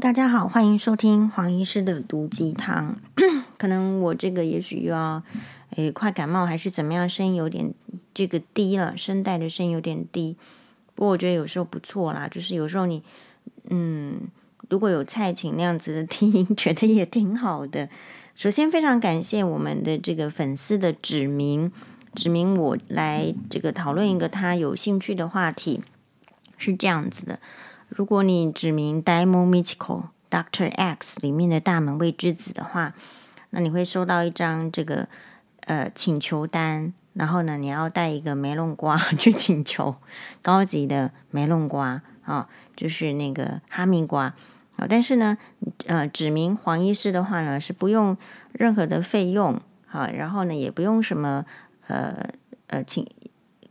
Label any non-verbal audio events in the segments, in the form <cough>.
大家好，欢迎收听黄医师的毒鸡汤。<clears throat> 可能我这个也许又要诶快感冒还是怎么样，声音有点这个低了，声带的声音有点低。不过我觉得有时候不错啦，就是有时候你嗯，如果有蔡琴那样子的听音，觉得也挺好的。首先非常感谢我们的这个粉丝的指名，指名我来这个讨论一个他有兴趣的话题，是这样子的。如果你指名《Daimon Michiko Doctor X》里面的大门未知子的话，那你会收到一张这个呃请求单，然后呢，你要带一个梅龙瓜 <laughs> 去请求高级的梅龙瓜啊、就是那个哈密瓜啊、但是呢，呃，指名黄医师的话呢，是不用任何的费用啊、然后呢，也不用什么呃呃请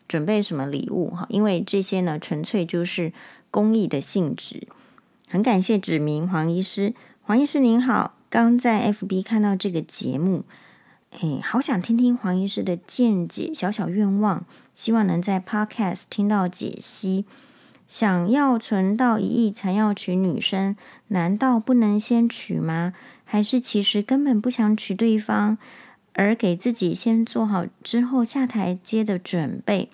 准备什么礼物哈、因为这些呢，纯粹就是。公益的性质，很感谢指名黄医师。黄医师您好，刚在 FB 看到这个节目，哎，好想听听黄医师的见解。小小愿望，希望能在 Podcast 听到解析。想要存到一亿才要娶女生，难道不能先娶吗？还是其实根本不想娶对方，而给自己先做好之后下台阶的准备？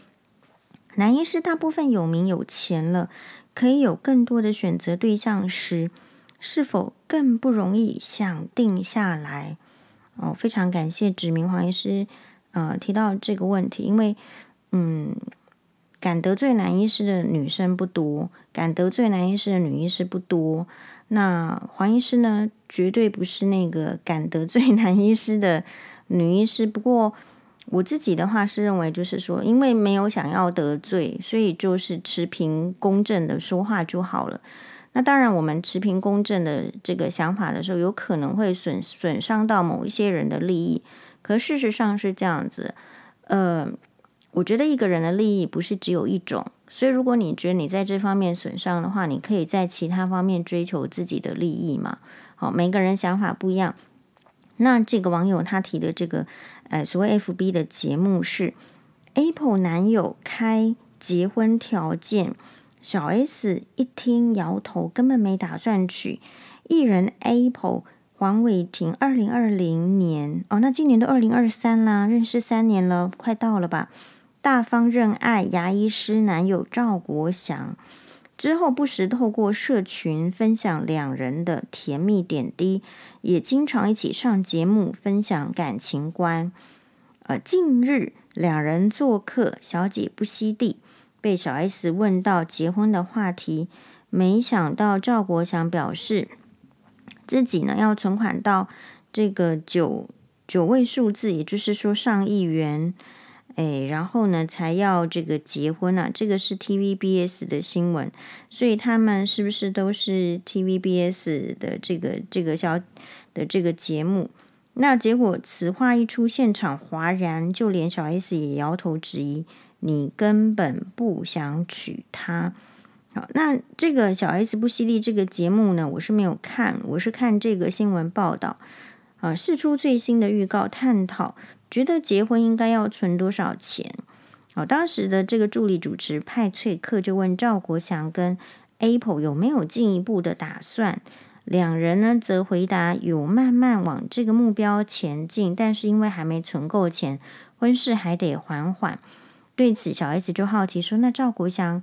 男医师大部分有名有钱了。可以有更多的选择对象时，是否更不容易想定下来？哦，非常感谢指名黄医师，呃，提到这个问题，因为，嗯，敢得罪男医师的女生不多，敢得罪男医师的女医师不多。那黄医师呢，绝对不是那个敢得罪男医师的女医师。不过。我自己的话是认为，就是说，因为没有想要得罪，所以就是持平公正的说话就好了。那当然，我们持平公正的这个想法的时候，有可能会损损伤到某一些人的利益。可事实上是这样子，呃，我觉得一个人的利益不是只有一种，所以如果你觉得你在这方面损伤的话，你可以在其他方面追求自己的利益嘛。好，每个人想法不一样。那这个网友他提的这个，呃，所谓 FB 的节目是 Apple 男友开结婚条件，小 S 一听摇头，根本没打算娶。艺人 Apple 黄伟霆，二零二零年哦，那今年都二零二三啦，认识三年了，快到了吧？大方认爱牙医师男友赵国祥。之后不时透过社群分享两人的甜蜜点滴，也经常一起上节目分享感情观。呃，近日两人做客小姐不惜地，被小 S 问到结婚的话题，没想到赵国祥表示自己呢要存款到这个九九位数字，也就是说上亿元。哎，然后呢，才要这个结婚啊？这个是 TVBS 的新闻，所以他们是不是都是 TVBS 的这个这个小的这个节目？那结果此话一出，现场哗然，就连小 S 也摇头质疑：“你根本不想娶她。”好，那这个小 S 不犀利这个节目呢，我是没有看，我是看这个新闻报道啊，释出最新的预告，探讨。觉得结婚应该要存多少钱？哦，当时的这个助理主持派翠克就问赵国祥跟 Apple 有没有进一步的打算，两人呢则回答有慢慢往这个目标前进，但是因为还没存够钱，婚事还得缓缓。对此，小 S 就好奇说：“那赵国祥，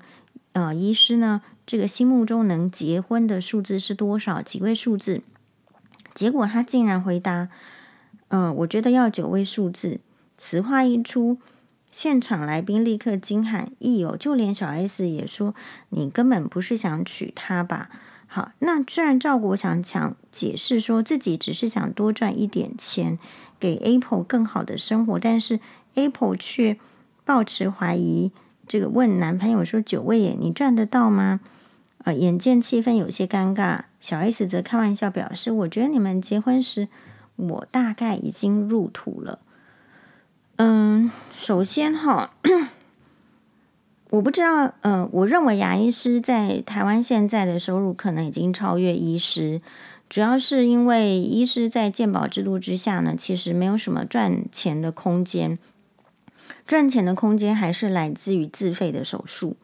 呃，医师呢？这个心目中能结婚的数字是多少？几位数字？”结果他竟然回答。嗯，我觉得要九位数字。此话一出，现场来宾立刻惊喊：“意哦！”就连小 S 也说：“你根本不是想娶她吧？”好，那虽然赵国祥想解释说自己只是想多赚一点钱，给 Apple 更好的生活，但是 Apple 却抱持怀疑，这个问男朋友说：“九位耶，你赚得到吗？”呃，眼见气氛有些尴尬，小 S 则开玩笑表示：“我觉得你们结婚时。”我大概已经入土了。嗯，首先哈，<clears throat> 我不知道，嗯，我认为牙医师在台湾现在的收入可能已经超越医师，主要是因为医师在健保制度之下呢，其实没有什么赚钱的空间，赚钱的空间还是来自于自费的手术。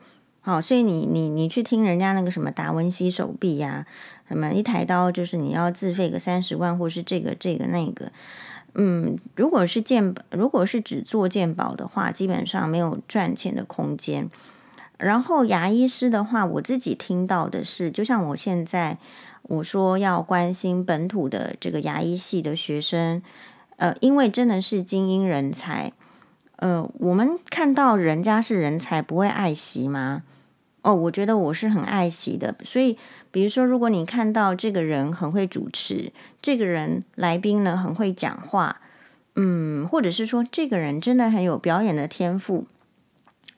好，所以你你你去听人家那个什么达文西手臂呀、什么一台刀就是你要自费个三十万，或是这个这个那个，嗯，如果是健，如果是只做健保的话，基本上没有赚钱的空间。然后牙医师的话，我自己听到的是，就像我现在我说要关心本土的这个牙医系的学生，呃，因为真的是精英人才，呃，我们看到人家是人才，不会爱惜吗？哦，我觉得我是很爱惜的，所以比如说，如果你看到这个人很会主持，这个人来宾呢很会讲话，嗯，或者是说这个人真的很有表演的天赋，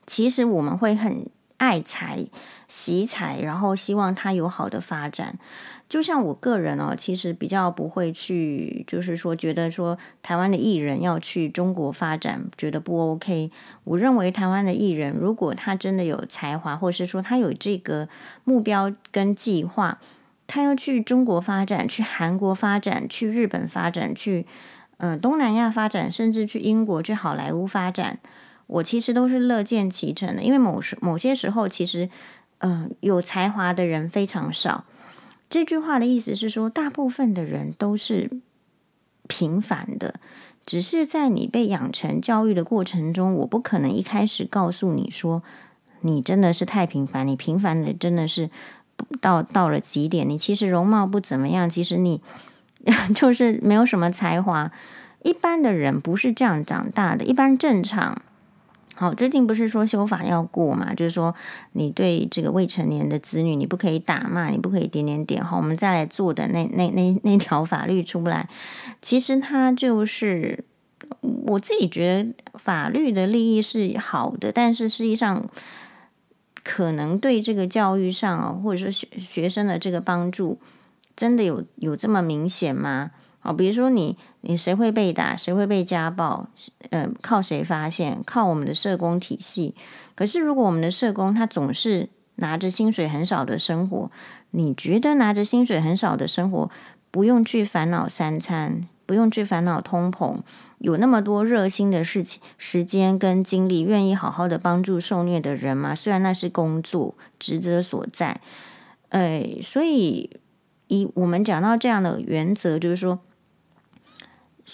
其实我们会很爱才、惜才，然后希望他有好的发展。就像我个人哦，其实比较不会去，就是说觉得说台湾的艺人要去中国发展，觉得不 OK。我认为台湾的艺人，如果他真的有才华，或是说他有这个目标跟计划，他要去中国发展，去韩国发展，去日本发展，去嗯、东南亚发展，甚至去英国、去好莱坞发展，我其实都是乐见其成的。因为某时某些时候，其实嗯、有才华的人非常少。这句话的意思是说，大部分的人都是平凡的，只是在你被养成教育的过程中，我不可能一开始告诉你说，你真的是太平凡，你平凡的真的是到到了极点，你其实容貌不怎么样，其实你 <laughs> 就是没有什么才华。一般的人不是这样长大的，一般正常。好，最近不是说修法要过嘛？就是说，你对这个未成年的子女，你不可以打骂，你不可以点点点。好，我们再来做的那那那那条法律出不来，其实它就是我自己觉得法律的利益是好的，但是实际上可能对这个教育上，或者说学学生的这个帮助，真的有有这么明显吗？哦，比如说你。你谁会被打？谁会被家暴？呃，靠谁发现？靠我们的社工体系。可是，如果我们的社工他总是拿着薪水很少的生活，你觉得拿着薪水很少的生活，不用去烦恼三餐，不用去烦恼通膨，有那么多热心的事情、时间跟精力，愿意好好的帮助受虐的人吗？虽然那是工作职责所在，哎，所以以我们讲到这样的原则，就是说。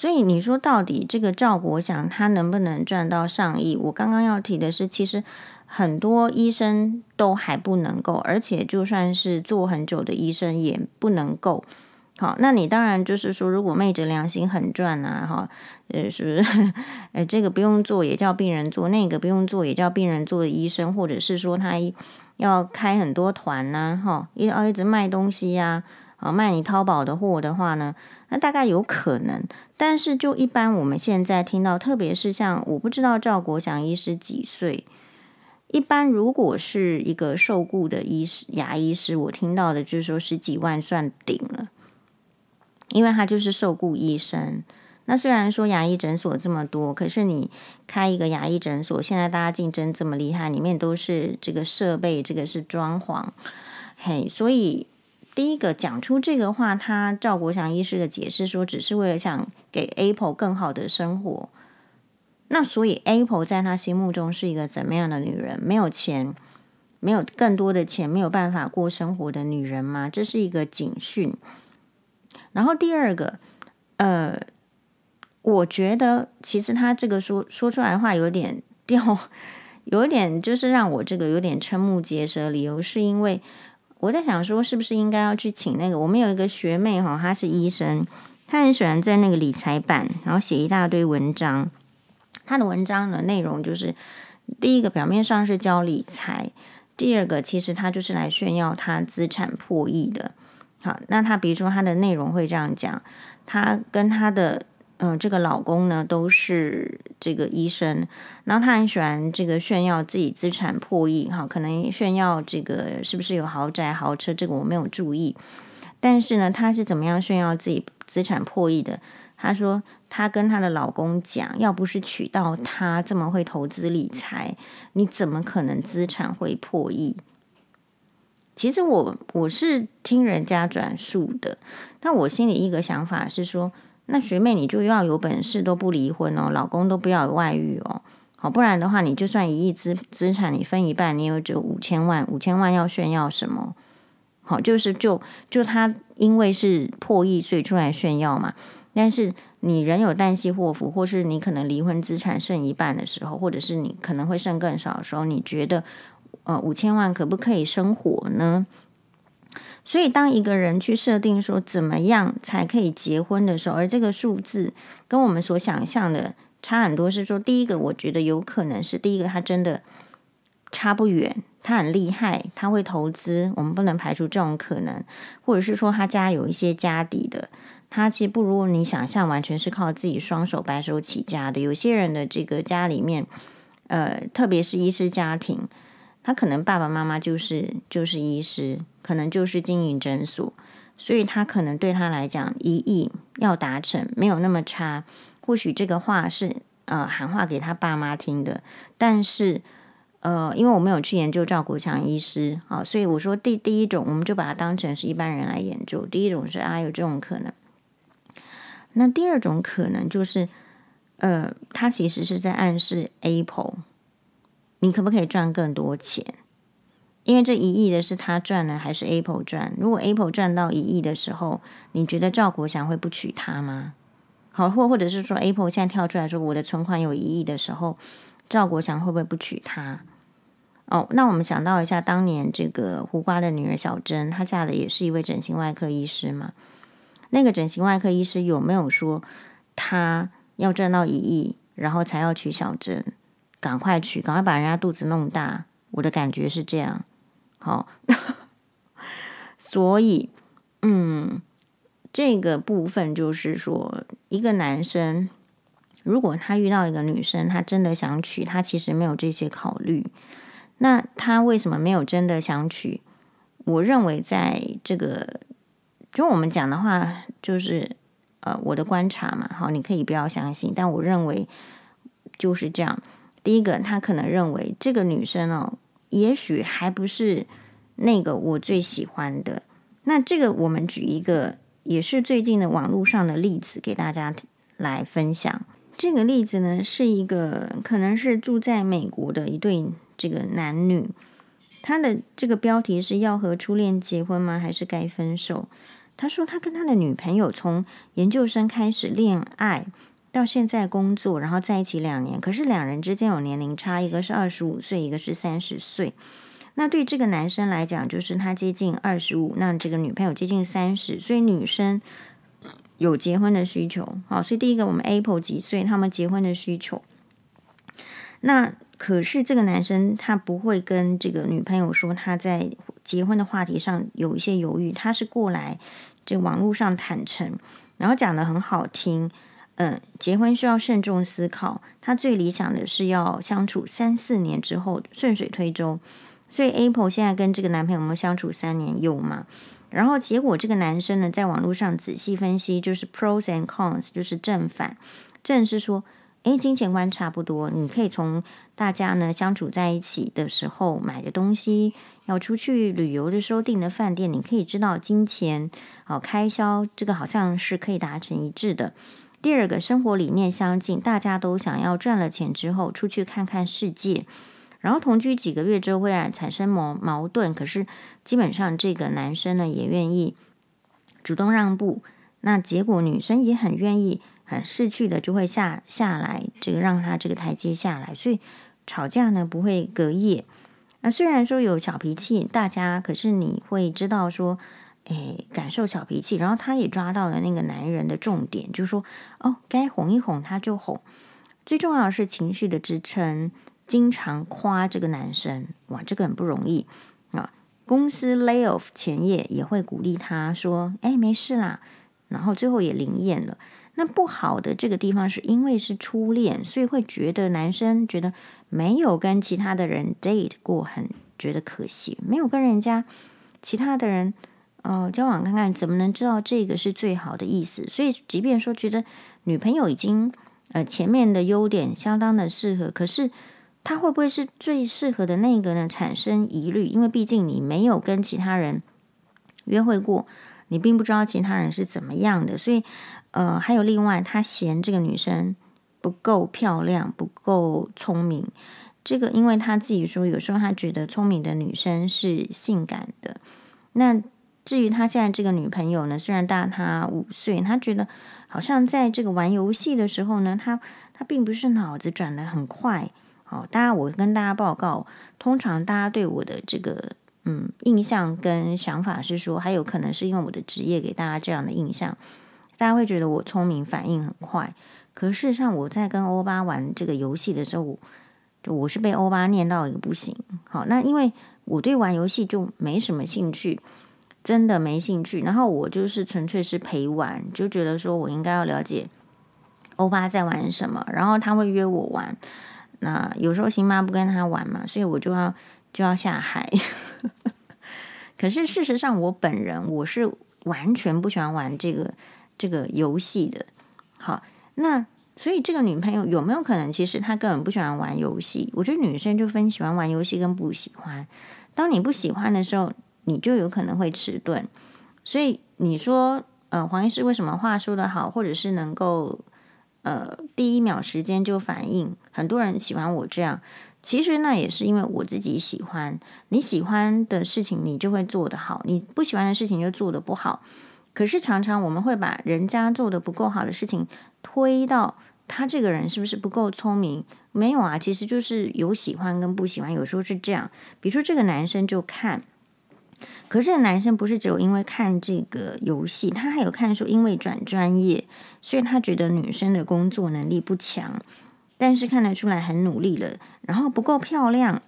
所以你说到底这个赵国祥他能不能赚到上亿？我刚刚要提的是，其实很多医生都还不能够，而且就算是做很久的医生也不能够。好，那你当然就是说，如果昧着良心很赚啊，哈，呃，是不是？<laughs> 呃，这个不用做也叫病人做，那个不用做也叫病人做的医生，或者是说他要开很多团呐，哈，要一直卖东西呀，啊卖你淘宝的货的话呢？那大概有可能，但是就一般我们现在听到，特别是像我不知道赵国祥医师几岁，一般如果是一个受雇的医师、牙医师，我听到的就是说十几万算顶了，因为他就是受雇医生。那虽然说牙医诊所这么多，可是你开一个牙医诊所，现在大家竞争这么厉害，里面都是这个设备，这个是装潢，嘿，所以。第一个讲出这个话，他赵国祥医师的解释说，只是为了想给 Apple 更好的生活。那所以 Apple 在他心目中是一个怎么样的女人？没有钱，没有更多的钱，没有办法过生活的女人吗？这是一个警讯。然后第二个，呃，我觉得其实他这个说说出来的话有点掉，<laughs> 有点就是让我这个有点瞠目结舌。理由是因为。我在想说，是不是应该要去请那个？我们有一个学妹哈，她是医生，她很喜欢在那个理财版，然后写一大堆文章。她的文章的内容就是，第一个表面上是教理财，第二个其实她就是来炫耀她资产破亿的。好，那她比如说她的内容会这样讲，她跟她的。嗯，这个老公呢都是这个医生，然后他很喜欢这个炫耀自己资产破亿，哈，可能炫耀这个是不是有豪宅豪车，这个我没有注意。但是呢，他是怎么样炫耀自己资产破亿的？他说，他跟他的老公讲，要不是娶到他这么会投资理财，你怎么可能资产会破亿？其实我我是听人家转述的，但我心里一个想法是说。那学妹，你就要有本事都不离婚哦，老公都不要有外遇哦。好，不然的话，你就算一亿资资产，你分一半，你有只五千万，五千万要炫耀什么？好，就是就就他因为是破亿，所以出来炫耀嘛。但是你人有旦夕祸福，或是你可能离婚资产剩一半的时候，或者是你可能会剩更少的时候，你觉得呃五千万可不可以生活呢？所以当一个人去设定说怎么样才可以结婚的时候，而这个数字跟我们所想象的。差很多是说，第一个我觉得有可能是第一个，他真的差不远，他很厉害，他会投资，我们不能排除这种可能，或者是说他家有一些家底的，他其实不如你想象，完全是靠自己双手白手起家的。有些人的这个家里面，呃，特别是医师家庭，他可能爸爸妈妈就是就是医师，可能就是经营诊所，所以他可能对他来讲，一亿要达成没有那么差。或许这个话是呃喊话给他爸妈听的，但是呃，因为我没有去研究赵国强医师啊，所以我说第第一种，我们就把它当成是一般人来研究。第一种是啊，有这种可能。那第二种可能就是，呃，他其实是在暗示 Apple，你可不可以赚更多钱？因为这一亿的是他赚了还是 Apple 赚？如果 Apple 赚到一亿的时候，你觉得赵国祥会不娶她吗？好，或或者是说，Apple 现在跳出来说我的存款有一亿的时候，赵国祥会不会不娶她？哦，那我们想到一下，当年这个胡瓜的女儿小珍，她嫁的也是一位整形外科医师嘛？那个整形外科医师有没有说他要赚到一亿，然后才要娶小珍？赶快娶，赶快把人家肚子弄大。我的感觉是这样。好，<laughs> 所以，嗯。这个部分就是说，一个男生如果他遇到一个女生，他真的想娶，他其实没有这些考虑。那他为什么没有真的想娶？我认为，在这个就我们讲的话，就是呃我的观察嘛。好，你可以不要相信，但我认为就是这样。第一个，他可能认为这个女生哦，也许还不是那个我最喜欢的。那这个，我们举一个。也是最近的网络上的例子，给大家来分享。这个例子呢，是一个可能是住在美国的一对这个男女，他的这个标题是要和初恋结婚吗？还是该分手？他说他跟他的女朋友从研究生开始恋爱，到现在工作，然后在一起两年，可是两人之间有年龄差，一个是二十五岁，一个是三十岁。那对这个男生来讲，就是他接近二十五，那这个女朋友接近三十，所以女生有结婚的需求。好，所以第一个，我们 Apple 几岁，他们结婚的需求。那可是这个男生他不会跟这个女朋友说他在结婚的话题上有一些犹豫，他是过来这网络上坦诚，然后讲得很好听。嗯，结婚需要慎重思考，他最理想的是要相处三四年之后顺水推舟。所以 Apple 现在跟这个男朋友们相处三年有吗？然后结果这个男生呢，在网络上仔细分析，就是 pros and cons，就是正反。正是说，诶，金钱观差不多，你可以从大家呢相处在一起的时候买的东西，要出去旅游的时候订的饭店，你可以知道金钱哦开销，这个好像是可以达成一致的。第二个，生活理念相近，大家都想要赚了钱之后出去看看世界。然后同居几个月之后会让产生矛矛盾，可是基本上这个男生呢也愿意主动让步，那结果女生也很愿意很识趣的就会下下来，这个让他这个台阶下来，所以吵架呢不会隔夜。那虽然说有小脾气，大家可是你会知道说，哎，感受小脾气，然后他也抓到了那个男人的重点，就说哦，该哄一哄他就哄，最重要的是情绪的支撑。经常夸这个男生，哇，这个很不容易啊！公司 lay off 前夜也会鼓励他说：“哎，没事啦。”然后最后也灵验了。那不好的这个地方是因为是初恋，所以会觉得男生觉得没有跟其他的人 date 过，很觉得可惜，没有跟人家其他的人呃交往看看，怎么能知道这个是最好的意思？所以即便说觉得女朋友已经呃前面的优点相当的适合，可是。她会不会是最适合的那个呢？产生疑虑，因为毕竟你没有跟其他人约会过，你并不知道其他人是怎么样的，所以呃，还有另外，他嫌这个女生不够漂亮，不够聪明。这个，因为他自己说，有时候他觉得聪明的女生是性感的。那至于他现在这个女朋友呢，虽然大他五岁，他觉得好像在这个玩游戏的时候呢，他他并不是脑子转得很快。好，大家我跟大家报告，通常大家对我的这个嗯印象跟想法是说，还有可能是因为我的职业给大家这样的印象，大家会觉得我聪明，反应很快。可事实上，我在跟欧巴玩这个游戏的时候，就我是被欧巴念到一个不行。好，那因为我对玩游戏就没什么兴趣，真的没兴趣。然后我就是纯粹是陪玩，就觉得说我应该要了解欧巴在玩什么。然后他会约我玩，那有时候辛巴不跟他玩嘛，所以我就要就要下海。<laughs> 可是事实上，我本人我是完全不喜欢玩这个这个游戏的。好。那所以这个女朋友有没有可能，其实她根本不喜欢玩游戏？我觉得女生就分喜欢玩游戏跟不喜欢。当你不喜欢的时候，你就有可能会迟钝。所以你说，呃，黄医师为什么话说的好，或者是能够呃第一秒时间就反应？很多人喜欢我这样，其实那也是因为我自己喜欢。你喜欢的事情，你就会做得好；你不喜欢的事情，就做得不好。可是常常我们会把人家做的不够好的事情推到他这个人是不是不够聪明？没有啊，其实就是有喜欢跟不喜欢，有时候是这样。比如说这个男生就看，可是男生不是只有因为看这个游戏，他还有看说因为转专业，所以他觉得女生的工作能力不强，但是看得出来很努力了，然后不够漂亮，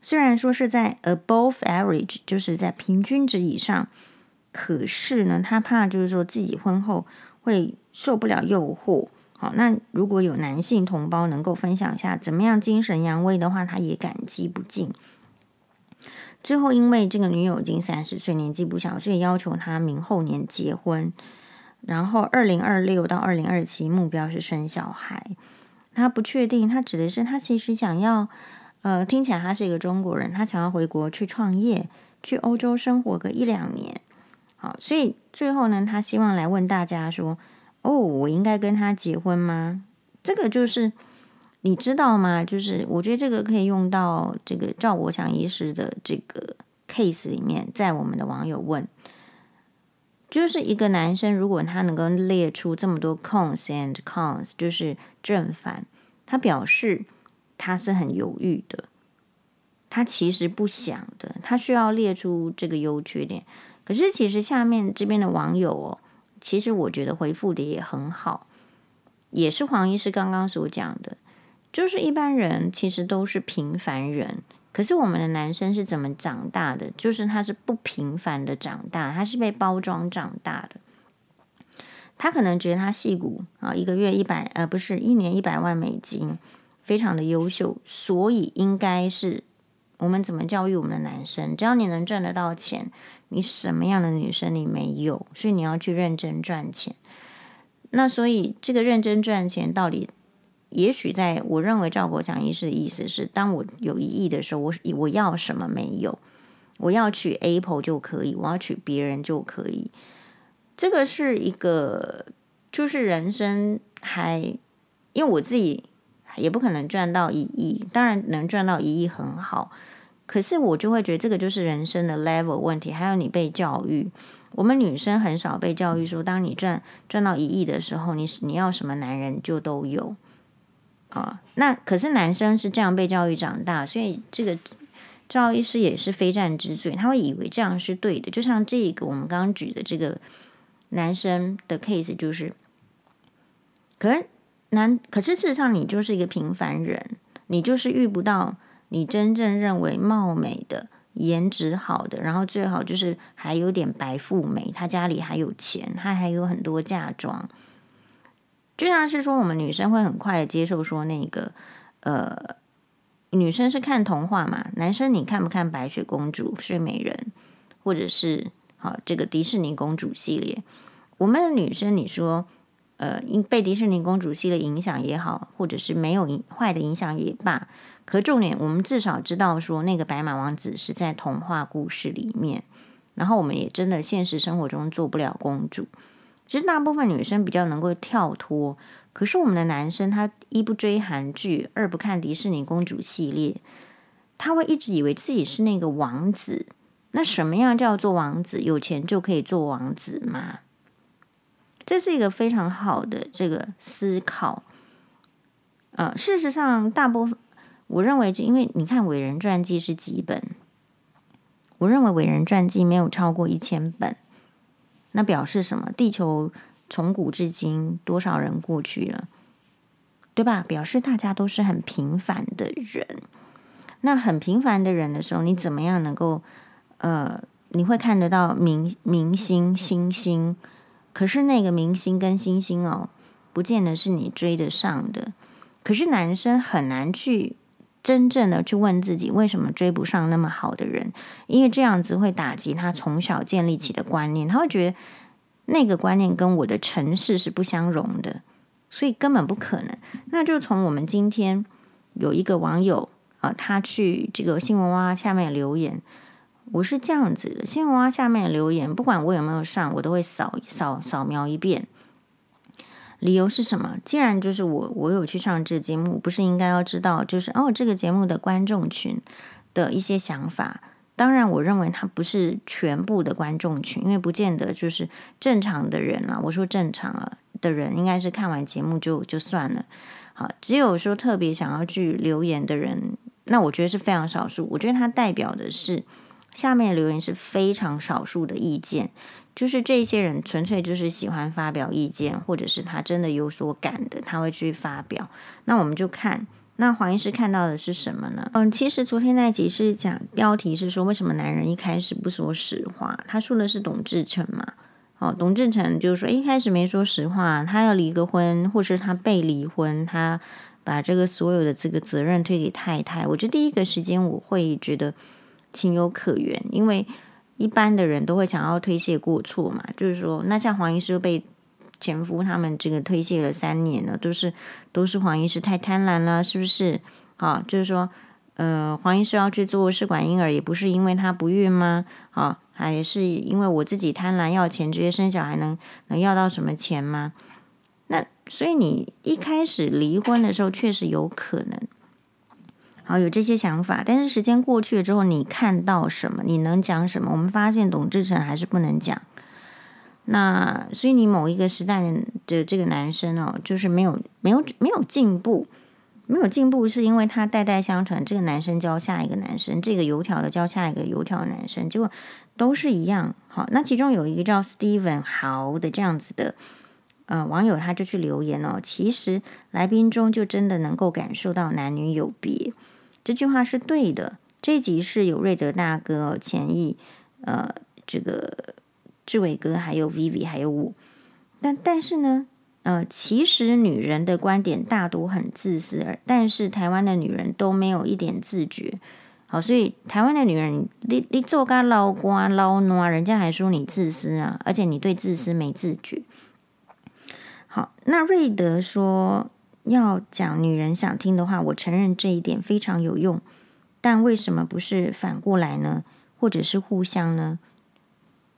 虽然说是在 above average，就是在平均值以上。可是呢，他怕就是说自己婚后会受不了诱惑。好，那如果有男性同胞能够分享一下怎么样精神扬威的话，他也感激不尽。最后，因为这个女友已经三十岁，年纪不小，所以要求他明后年结婚。然后，二零二六到二零二七目标是生小孩。他不确定，他指的是他其实想要，呃，听起来他是一个中国人，他想要回国去创业，去欧洲生活个一两年。好，所以最后呢，他希望来问大家说：“哦，我应该跟他结婚吗？”这个就是你知道吗？就是我觉得这个可以用到这个赵国祥医师的这个 case 里面，在我们的网友问，就是一个男生如果他能够列出这么多 cons and cons，就是正反，他表示他是很犹豫的，他其实不想的，他需要列出这个优缺点。可是，其实下面这边的网友哦，其实我觉得回复的也很好，也是黄医师刚刚所讲的，就是一般人其实都是平凡人，可是我们的男生是怎么长大的？就是他是不平凡的长大，他是被包装长大的。他可能觉得他戏骨啊，一个月一百，呃，不是一年一百万美金，非常的优秀，所以应该是。我们怎么教育我们的男生？只要你能赚得到钱，你什么样的女生你没有？所以你要去认真赚钱。那所以这个认真赚钱到底，也许在我认为赵国强医师的意思是：当我有一亿的时候，我我要什么没有？我要娶 Apple 就可以，我要娶别人就可以。这个是一个，就是人生还，因为我自己也不可能赚到一亿，当然能赚到一亿很好。可是我就会觉得这个就是人生的 level 问题，还有你被教育，我们女生很少被教育说，当你赚赚到一亿的时候，你你要什么男人就都有啊。那可是男生是这样被教育长大，所以这个赵医师也是非战之罪，他会以为这样是对的。就像这个我们刚刚举的这个男生的 case，就是，可是男，可是事实上你就是一个平凡人，你就是遇不到。你真正认为貌美的、颜值好的，然后最好就是还有点白富美，她家里还有钱，她还有很多嫁妆。就像是说，我们女生会很快的接受说，那个呃，女生是看童话嘛，男生你看不看白雪公主、睡美人，或者是好这个迪士尼公主系列？我们的女生，你说呃，因被迪士尼公主系列影响也好，或者是没有影坏的影响也罢。可重点，我们至少知道说，那个白马王子是在童话故事里面，然后我们也真的现实生活中做不了公主，其实大部分女生比较能够跳脱，可是我们的男生他一不追韩剧，二不看迪士尼公主系列，他会一直以为自己是那个王子。那什么样叫做王子？有钱就可以做王子吗？这是一个非常好的这个思考。呃，事实上，大部分我认为，就因为你看伟人传记是几本？我认为伟人传记没有超过一千本，那表示什么？地球从古至今多少人过去了，对吧？表示大家都是很平凡的人。那很平凡的人的时候，你怎么样能够呃，你会看得到明明星星星，可是那个明星跟星星哦，不见得是你追得上的。可是男生很难去。真正的去问自己，为什么追不上那么好的人？因为这样子会打击他从小建立起的观念，他会觉得那个观念跟我的城市是不相容的，所以根本不可能。那就从我们今天有一个网友啊，他去这个新闻哇下面留言，我是这样子的：新闻哇下面留言，不管我有没有上，我都会扫扫扫描一遍。理由是什么？既然就是我，我有去上这节目，不是应该要知道，就是哦，这个节目的观众群的一些想法。当然，我认为它不是全部的观众群，因为不见得就是正常的人啊。我说正常了的人，应该是看完节目就就算了。好，只有说特别想要去留言的人，那我觉得是非常少数。我觉得它代表的是下面留言是非常少数的意见。就是这些人纯粹就是喜欢发表意见，或者是他真的有所感的，他会去发表。那我们就看，那黄医师看到的是什么呢？嗯，其实昨天那集是讲标题是说为什么男人一开始不说实话？他说的是董志成嘛？哦，董志成就是说一开始没说实话，他要离个婚，或是他被离婚，他把这个所有的这个责任推给太太。我觉得第一个时间我会觉得情有可原，因为。一般的人都会想要推卸过错嘛，就是说，那像黄医师被前夫他们这个推卸了三年了，都是都是黄医师太贪婪了，是不是？啊，就是说，呃，黄医师要去做试管婴儿，也不是因为他不孕吗？啊，还是因为我自己贪婪要钱，直接生小孩能能要到什么钱吗？那所以你一开始离婚的时候，确实有可能。好，有这些想法，但是时间过去了之后，你看到什么？你能讲什么？我们发现董志成还是不能讲。那所以你某一个时代的这个男生哦，就是没有没有没有进步，没有进步，是因为他代代相传，这个男生教下一个男生，这个油条的教下一个油条男生，结果都是一样。好，那其中有一个叫 Steven 豪的这样子的呃网友，他就去留言哦，其实来宾中就真的能够感受到男女有别。这句话是对的。这集是有瑞德大哥、钱毅、呃，这个志伟哥，还有 Vivi，还有我。但但是呢，呃，其实女人的观点大多很自私，而但是台湾的女人都没有一点自觉。好，所以台湾的女人，你你做个捞瓜捞挪，人家还说你自私啊，而且你对自私没自觉。好，那瑞德说。要讲女人想听的话，我承认这一点非常有用，但为什么不是反过来呢？或者是互相呢？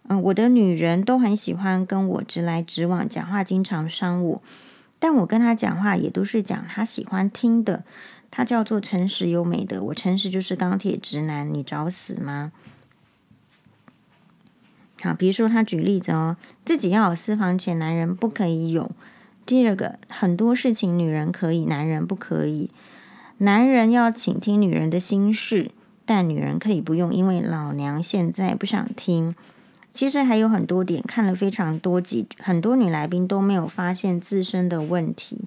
嗯，我的女人都很喜欢跟我直来直往讲话，经常伤我，但我跟她讲话也都是讲她喜欢听的。她叫做诚实优美的，我诚实就是钢铁直男，你找死吗？好，比如说他举例子哦，自己要有私房钱，男人不可以有。第二个，很多事情女人可以，男人不可以。男人要倾听女人的心事，但女人可以不用，因为老娘现在不想听。其实还有很多点，看了非常多集，很多女来宾都没有发现自身的问题，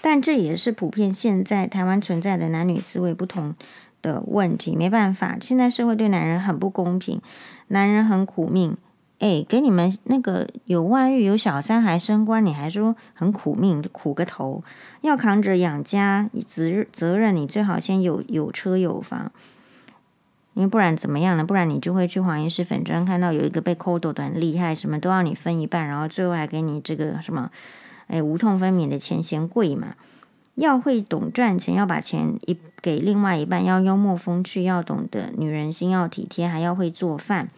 但这也是普遍现在台湾存在的男女思维不同的问题。没办法，现在社会对男人很不公平，男人很苦命。哎，给你们那个有外遇、有小三还升官，你还说很苦命，苦个头！要扛着养家责责任，你最好先有有车有房，因为不然怎么样呢？不然你就会去黄医师粉砖看到有一个被抠斗的很厉害，什么都要你分一半，然后最后还给你这个什么，哎，无痛分娩的钱嫌贵嘛？要会懂赚钱，要把钱一给另外一半，要幽默风趣，要懂得女人心，要体贴，还要会做饭。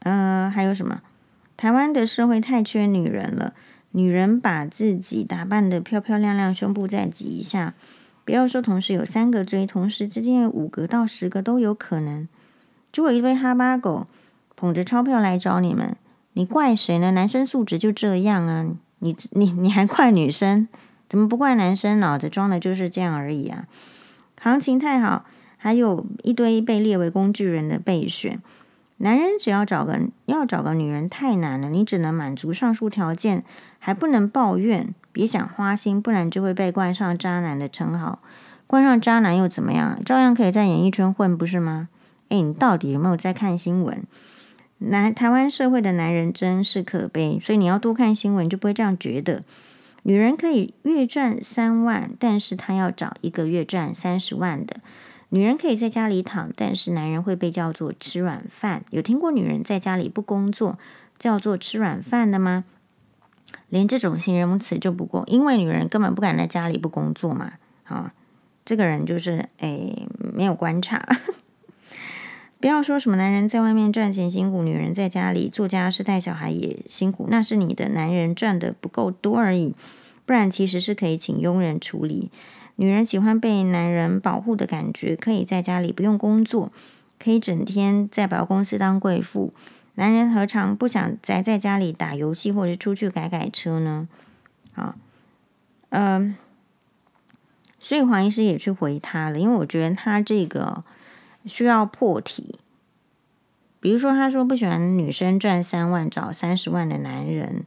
呃，还有什么？台湾的社会太缺女人了，女人把自己打扮得漂漂亮亮，胸部再挤一下，不要说同时有三个追，同时之间有五个到十个都有可能。如果一堆哈巴狗捧着钞票来找你们，你怪谁呢？男生素质就这样啊，你你你还怪女生？怎么不怪男生？脑子装的就是这样而已啊！行情太好，还有一堆被列为工具人的备选。男人只要找个要找个女人太难了，你只能满足上述条件，还不能抱怨，别想花心，不然就会被冠上渣男的称号。冠上渣男又怎么样？照样可以在演艺圈混，不是吗？诶，你到底有没有在看新闻？男台湾社会的男人真是可悲，所以你要多看新闻，就不会这样觉得。女人可以月赚三万，但是她要找一个月赚三十万的。女人可以在家里躺，但是男人会被叫做吃软饭。有听过女人在家里不工作叫做吃软饭的吗？连这种形容词就不过，因为女人根本不敢在家里不工作嘛。啊，这个人就是诶，没有观察。<laughs> 不要说什么男人在外面赚钱辛苦，女人在家里做家事带小孩也辛苦，那是你的男人赚的不够多而已。不然其实是可以请佣人处理。女人喜欢被男人保护的感觉，可以在家里不用工作，可以整天在百货公司当贵妇。男人何尝不想宅在家里打游戏，或者出去改改车呢？啊，嗯，所以黄医师也去回他了，因为我觉得他这个需要破题。比如说，他说不喜欢女生赚三万找三十万的男人，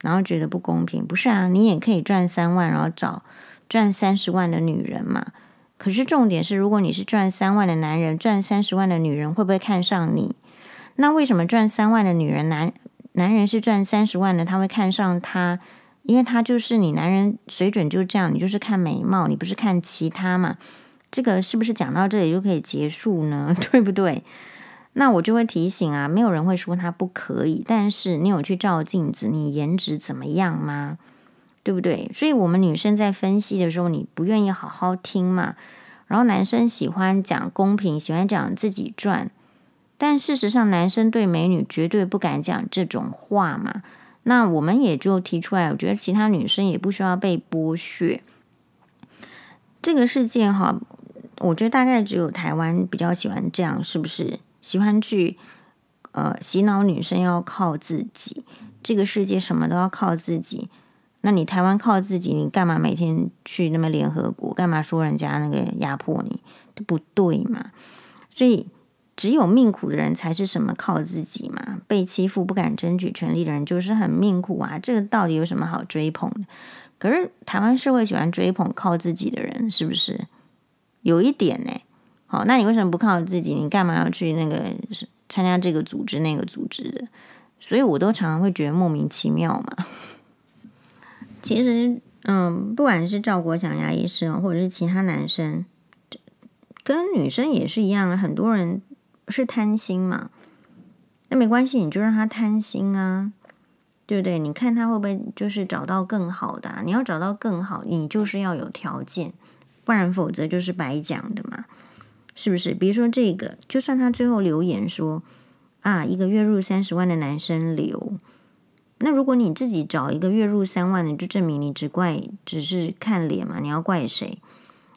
然后觉得不公平。不是啊，你也可以赚三万，然后找。赚三十万的女人嘛，可是重点是，如果你是赚三万的男人，赚三十万的女人会不会看上你？那为什么赚三万的女人，男男人是赚三十万的，他会看上他？因为他就是你男人水准就这样，你就是看美貌，你不是看其他嘛？这个是不是讲到这里就可以结束呢？<laughs> 对不对？那我就会提醒啊，没有人会说他不可以，但是你有去照镜子，你颜值怎么样吗？对不对？所以，我们女生在分析的时候，你不愿意好好听嘛。然后，男生喜欢讲公平，喜欢讲自己赚，但事实上，男生对美女绝对不敢讲这种话嘛。那我们也就提出来，我觉得其他女生也不需要被剥削。这个世界哈，我觉得大概只有台湾比较喜欢这样，是不是？喜欢去呃洗脑女生要靠自己，这个世界什么都要靠自己。那你台湾靠自己，你干嘛每天去那么联合国？干嘛说人家那个压迫你？都不对嘛。所以只有命苦的人才是什么靠自己嘛。被欺负不敢争取权利的人就是很命苦啊。这个到底有什么好追捧的？可是台湾社会喜欢追捧靠自己的人，是不是？有一点呢。好，那你为什么不靠自己？你干嘛要去那个参加这个组织那个组织的？所以我都常常会觉得莫名其妙嘛。其实，嗯，不管是赵国祥牙医师，或者是其他男生，跟女生也是一样，很多人是贪心嘛。那没关系，你就让他贪心啊，对不对？你看他会不会就是找到更好的？你要找到更好，你就是要有条件，不然否则就是白讲的嘛，是不是？比如说这个，就算他最后留言说啊，一个月入三十万的男生留。那如果你自己找一个月入三万的，就证明你只怪只是看脸嘛？你要怪谁？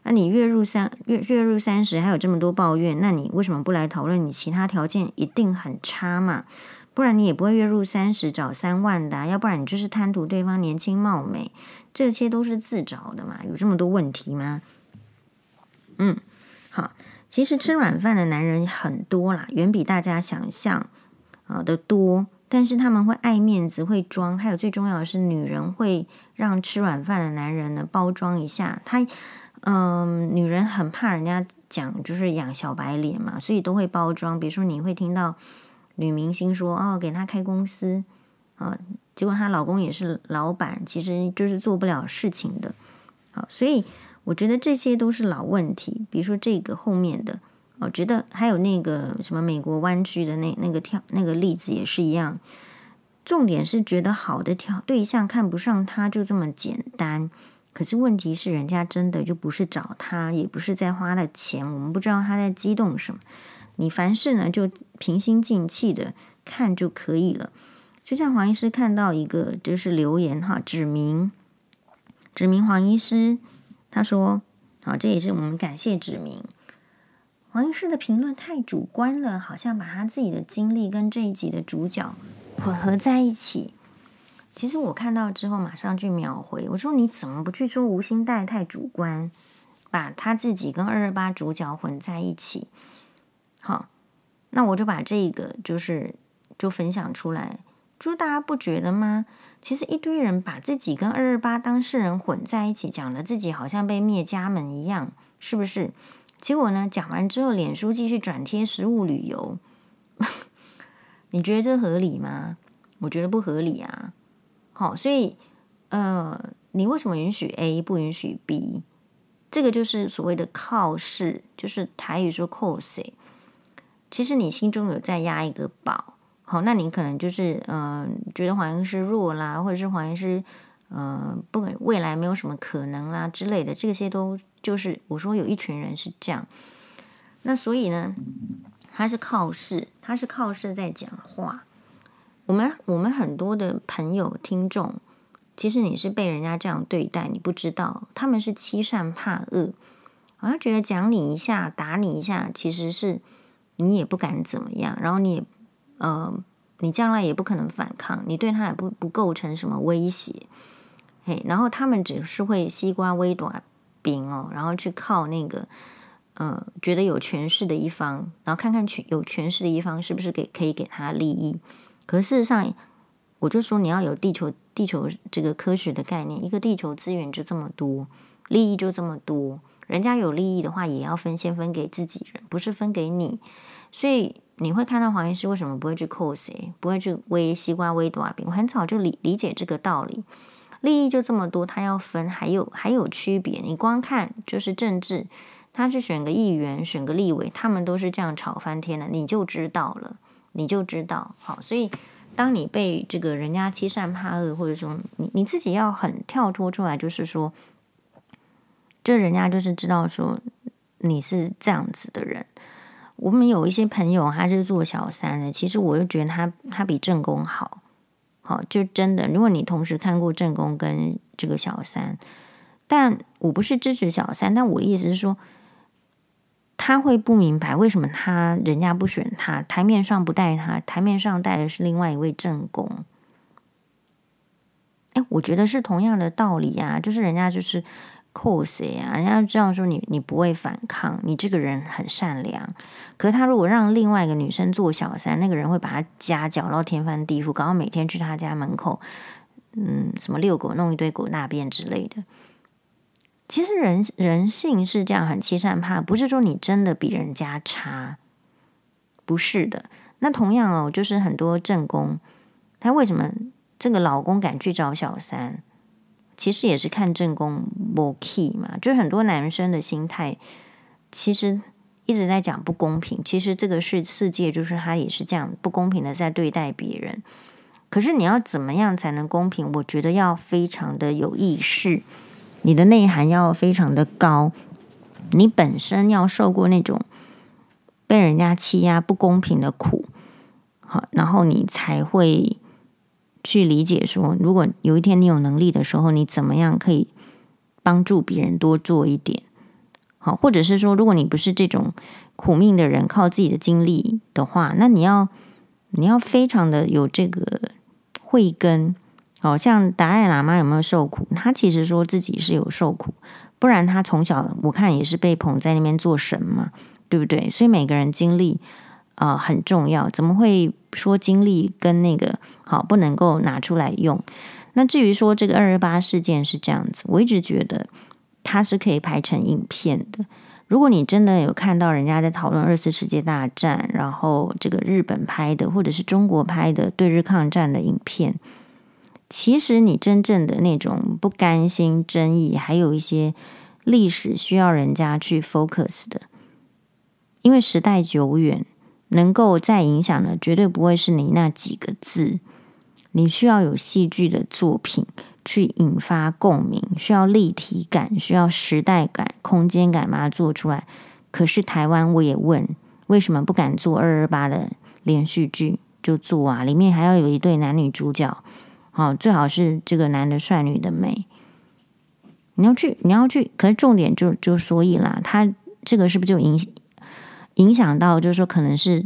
那你月入三月月入三十，还有这么多抱怨，那你为什么不来讨论？你其他条件一定很差嘛？不然你也不会月入三十找三万的，要不然你就是贪图对方年轻貌美，这些都是自找的嘛？有这么多问题吗？嗯，好，其实吃软饭的男人很多啦，远比大家想象啊的多。但是他们会爱面子，会装，还有最重要的是，女人会让吃软饭的男人呢包装一下。他，嗯、女人很怕人家讲，就是养小白脸嘛，所以都会包装。比如说，你会听到女明星说：“哦，给她开公司啊，结果她老公也是老板，其实就是做不了事情的。”好，所以我觉得这些都是老问题。比如说这个后面的。我觉得还有那个什么美国湾区的那那个跳那个例子也是一样，重点是觉得好的挑对象看不上他就这么简单，可是问题是人家真的就不是找他，也不是在花的钱，我们不知道他在激动什么。你凡事呢就平心静气的看就可以了。就像黄医师看到一个就是留言哈，指名指名黄医师，他说：“好，这也是我们感谢指名黄医师的评论太主观了，好像把他自己的经历跟这一集的主角混合在一起。”其实我看到之后，马上去秒回，我说：“你怎么不去说吴欣岱太主观，把他自己跟二二八主角混在一起？”好，那我就把这个就是就分享出来。就是大家不觉得吗？其实一堆人把自己跟二二八当事人混在一起，讲的自己好像被灭家门一样，是不是？结果呢，讲完之后，脸书继续转贴食物旅游，<laughs> 你觉得这合理吗？我觉得不合理啊。好，所以呃，你为什么允许 A 不允许 B？这个就是所谓的靠势，就是台语说靠谁。其实你心中有在压一个宝。好，那你可能就是嗯、呃，觉得黄医师弱啦，或者是黄医师嗯、呃，不，未来没有什么可能啦之类的，这些都就是我说有一群人是这样。那所以呢，他是靠势，他是靠势在讲话。我们我们很多的朋友听众，其实你是被人家这样对待，你不知道他们是欺善怕恶，好像觉得讲你一下，打你一下，其实是你也不敢怎么样，然后你也。呃，你将来也不可能反抗，你对他也不不构成什么威胁，然后他们只是会西瓜微短饼哦，然后去靠那个呃，觉得有权势的一方，然后看看权有权势的一方是不是给可以给他利益。可事实上，我就说你要有地球地球这个科学的概念，一个地球资源就这么多，利益就这么多，人家有利益的话，也要分先分给自己人，不是分给你，所以。你会看到黄医师为什么不会去扣谁，不会去煨西瓜微短饼？我很早就理理解这个道理，利益就这么多，他要分，还有还有区别。你光看就是政治，他去选个议员，选个立委，他们都是这样吵翻天的，你就知道了，你就知道。好，所以当你被这个人家欺善怕恶，或者说你你自己要很跳脱出来，就是说，这人家就是知道说你是这样子的人。我们有一些朋友，他是做小三的。其实我又觉得他他比正宫好，好就真的。如果你同时看过正宫跟这个小三，但我不是支持小三，但我的意思是说，他会不明白为什么他人家不选他，台面上不带他，台面上带的是另外一位正宫。哎，我觉得是同样的道理啊，就是人家就是。扣谁啊？人家知道说你你不会反抗，你这个人很善良。可是他如果让另外一个女生做小三，那个人会把他家搅到天翻地覆，搞到每天去他家门口，嗯，什么遛狗弄一堆狗大便之类的。其实人人性是这样，很欺善怕，不是说你真的比人家差，不是的。那同样哦，就是很多正宫，他为什么这个老公敢去找小三？其实也是看正宫没 key 嘛，就很多男生的心态，其实一直在讲不公平。其实这个是世界，就是他也是这样不公平的在对待别人。可是你要怎么样才能公平？我觉得要非常的有意识，你的内涵要非常的高，你本身要受过那种被人家欺压不公平的苦，好，然后你才会。去理解说，如果有一天你有能力的时候，你怎么样可以帮助别人多做一点？好，或者是说，如果你不是这种苦命的人，靠自己的经历的话，那你要你要非常的有这个慧根。好像达赖喇嘛有没有受苦？他其实说自己是有受苦，不然他从小我看也是被捧在那边做神嘛，对不对？所以每个人经历。啊、很重要。怎么会说经历跟那个好不能够拿出来用？那至于说这个二二八事件是这样子，我一直觉得它是可以拍成影片的。如果你真的有看到人家在讨论二次世界大战，然后这个日本拍的或者是中国拍的对日抗战的影片，其实你真正的那种不甘心、争议，还有一些历史需要人家去 focus 的，因为时代久远。能够再影响的，绝对不会是你那几个字。你需要有戏剧的作品去引发共鸣，需要立体感，需要时代感、空间感，把它做出来。可是台湾，我也问，为什么不敢做二二八的连续剧？就做啊，里面还要有一对男女主角，好，最好是这个男的帅，女的美。你要去，你要去，可是重点就就所以啦，他这个是不是就影响影响到，就是说可能是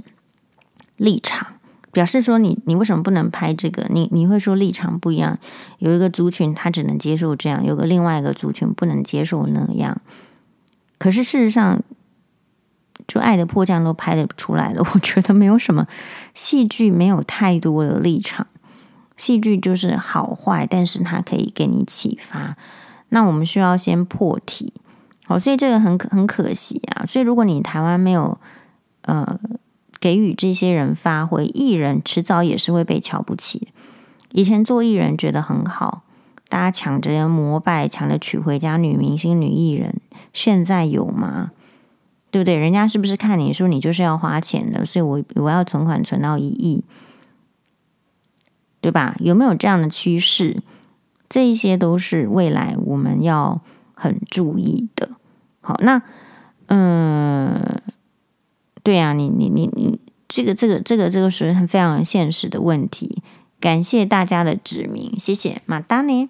立场，表示说你你为什么不能拍这个？你你会说立场不一样，有一个族群他只能接受这样，有个另外一个族群不能接受那样。可是事实上。就爱的迫降都拍得出来了，我觉得没有什么戏剧没有太多的立场，戏剧就是好坏，但是它可以给你启发。那我们需要先破题，好，所以这个很很可惜啊。所以如果你台湾没有呃给予这些人发挥，艺人迟早也是会被瞧不起。以前做艺人觉得很好，大家抢着膜拜，抢着娶回家女明星、女艺人，现在有吗？对不对？人家是不是看你说你就是要花钱的，所以我我要存款存到一亿，对吧？有没有这样的趋势？这一些都是未来我们要很注意的。好，那嗯，对啊，你你你你，这个这个这个这个是非常现实的问题。感谢大家的指明，谢谢马达呢。